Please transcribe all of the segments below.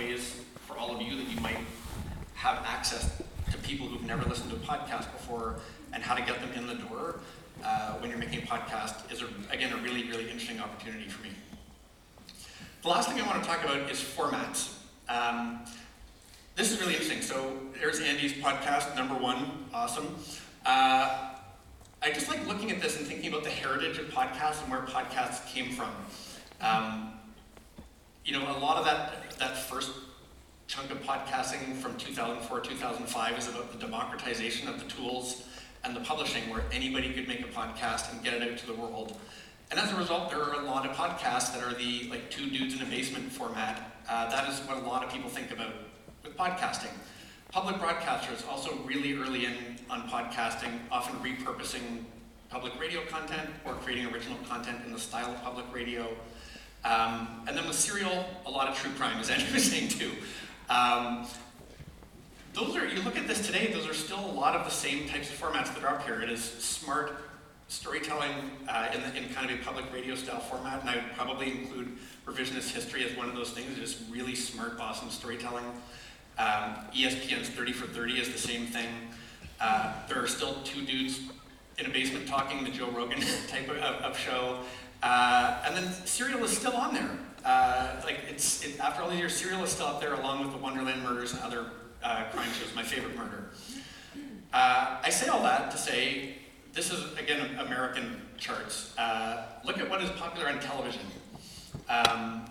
ways for all of you that you might have access to people who've never listened to a podcast before and how to get them in the door uh, when you're making a podcast is, a, again, a really, really interesting opportunity for me. The last thing I want to talk about is formats. Um, this is really interesting. So there's Andy's podcast, number one, awesome. Uh, I just like looking at this and thinking about the heritage of podcasts and where podcasts came from. Um, you know, a lot of that that first chunk of podcasting from 2004 2005 is about the democratization of the tools and the publishing, where anybody could make a podcast and get it out to the world. And as a result, there are a lot of podcasts that are the like two dudes in a basement format. Uh, that is what a lot of people think about with podcasting. Public broadcasters also really early in on podcasting, often repurposing public radio content or creating original content in the style of public radio. Um, and then with serial, a lot of true crime, was saying too. Um, those are, you look at this today, those are still a lot of the same types of formats that are up here. It is smart storytelling uh, in, the, in kind of a public radio style format, and I would probably include revisionist history as one of those things. Is really smart, awesome storytelling. Um, ESPN's 30 for 30 is the same thing. Uh, there are still two dudes in a basement talking, the Joe Rogan type of, of show. Uh, and then Serial is still on there. Uh, like it's it, after all these years, Serial is still up there along with the Wonderland Murders and other uh, crime shows. My favorite murder. Uh, I say all that to say this is again American charts. Uh, look at what is popular on television. Um,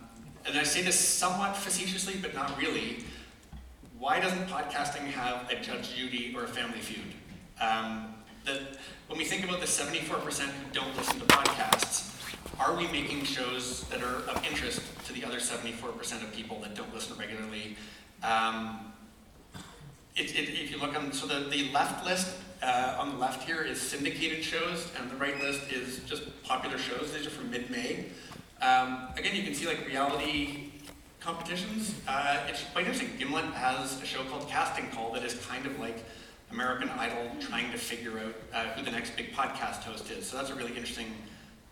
and I say this somewhat facetiously, but not really why doesn't podcasting have a Judge Judy or a Family Feud? Um, the, when we think about the 74% who don't listen to podcasts, are we making shows that are of interest to the other 74% of people that don't listen regularly? Um, it, it, if you look on, so the, the left list uh, on the left here is syndicated shows, and the right list is just popular shows. These are from mid-May. Um, again, you can see like reality competitions. Uh, it's quite interesting. Gimlet has a show called Casting Call that is kind of like American Idol trying to figure out uh, who the next big podcast host is. So that's a really interesting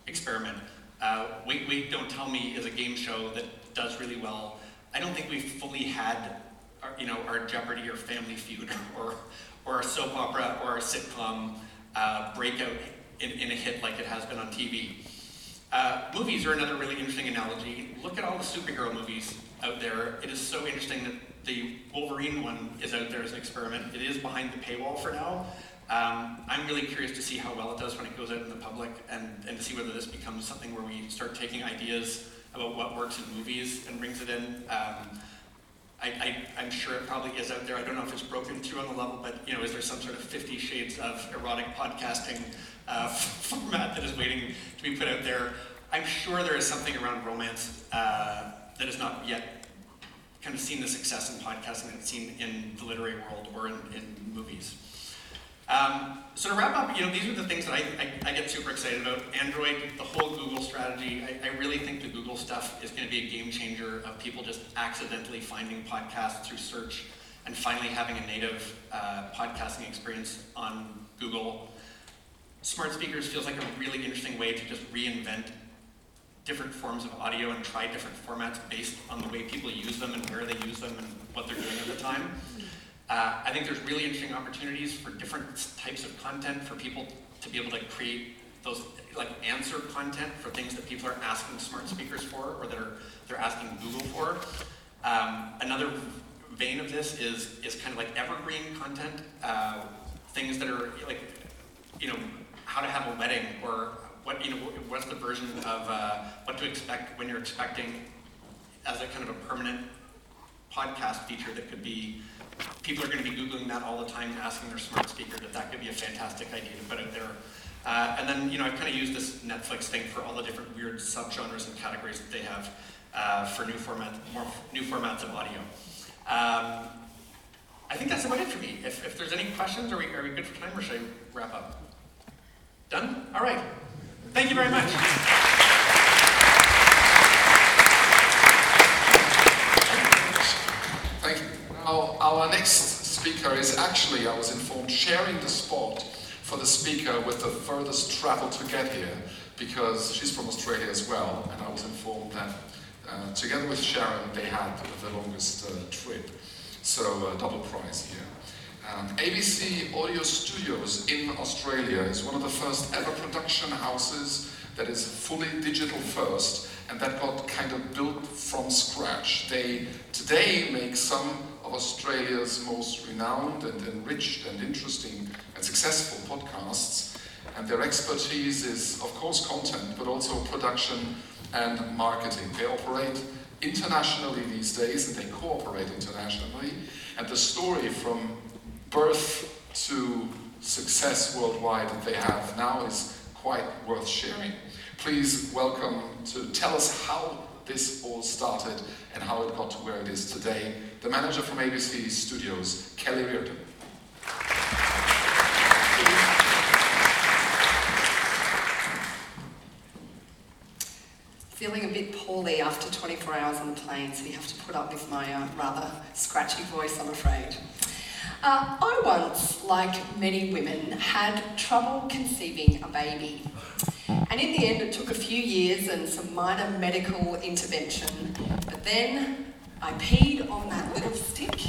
experiment. Uh, Wait, Wait, Don't Tell Me is a game show that does really well. I don't think we've fully had, our, you know, our Jeopardy or Family Feud or, or a soap opera or a sitcom uh, breakout in, in a hit like it has been on TV. Uh, movies are another really interesting analogy. Look at all the superhero movies out there. It is so interesting that the Wolverine one is out there as an experiment. It is behind the paywall for now. Um, I'm really curious to see how well it does when it goes out in the public and, and to see whether this becomes something where we start taking ideas about what works in movies and brings it in. Um, I, am sure it probably is out there. I don't know if it's broken through on the level, but you know, is there some sort of Fifty Shades of erotic podcasting uh, format that is waiting to be put out there? I'm sure there is something around romance uh, that has not yet kind of seen the success in podcasting it's seen in the literary world or in, in movies. Um, so to wrap up, you know, these are the things that I, I, I, get super excited about. Android, the whole Google strategy, I, I really think the Google stuff is going to be a game changer of people just accidentally finding podcasts through search and finally having a native uh, podcasting experience on Google. Smart speakers feels like a really interesting way to just reinvent different forms of audio and try different formats based on the way people use them and where they use them and what they're doing at the time. Uh, I think there's really interesting opportunities for different types of content for people to be able to create those like answer content for things that people are asking smart speakers for or that are they're asking Google for. Um, another vein of this is is kind of like evergreen content, uh, things that are like you know how to have a wedding or what you know what's the version of uh, what to expect when you're expecting as a kind of a permanent podcast feature that could be people are going to be Googling that all the time, asking their smart speaker that that could be a fantastic idea to put out there. Uh, and then, you know, I've kind of used this Netflix thing for all the different weird subgenres and categories that they have uh, for new format, more new formats of audio. Um, I think that's about it for me. If, if there's any questions, are we, are we good for time or should I wrap up? Done? All right. Thank you very much. Thank you. Now, our next speaker is actually, I was informed, sharing the spot for the speaker with the furthest travel to get here because she's from Australia as well, and I was informed that Uh, together with Sharon, they had the longest uh, trip, so uh, double prize here. Um, ABC Audio Studios in Australia is one of the first ever production houses that is fully digital first and that got kind of built from scratch. They today make some Australia's most renowned and enriched and interesting and successful podcasts. And their expertise is, of course, content, but also production and marketing. They operate internationally these days and they cooperate internationally. And the story from birth to success worldwide that they have now is quite worth sharing. Please welcome to tell us how this all started and how it got to where it is today, the manager from ABC Studios, Kellie Riordan. Feeling a bit poorly after 24 hours on the plane, so you have to put up with my uh, rather scratchy voice, I'm afraid. Uh, I once, like many women, had trouble conceiving a baby. And in the end, it took a few years and some minor medical intervention. But then I peed on that little stick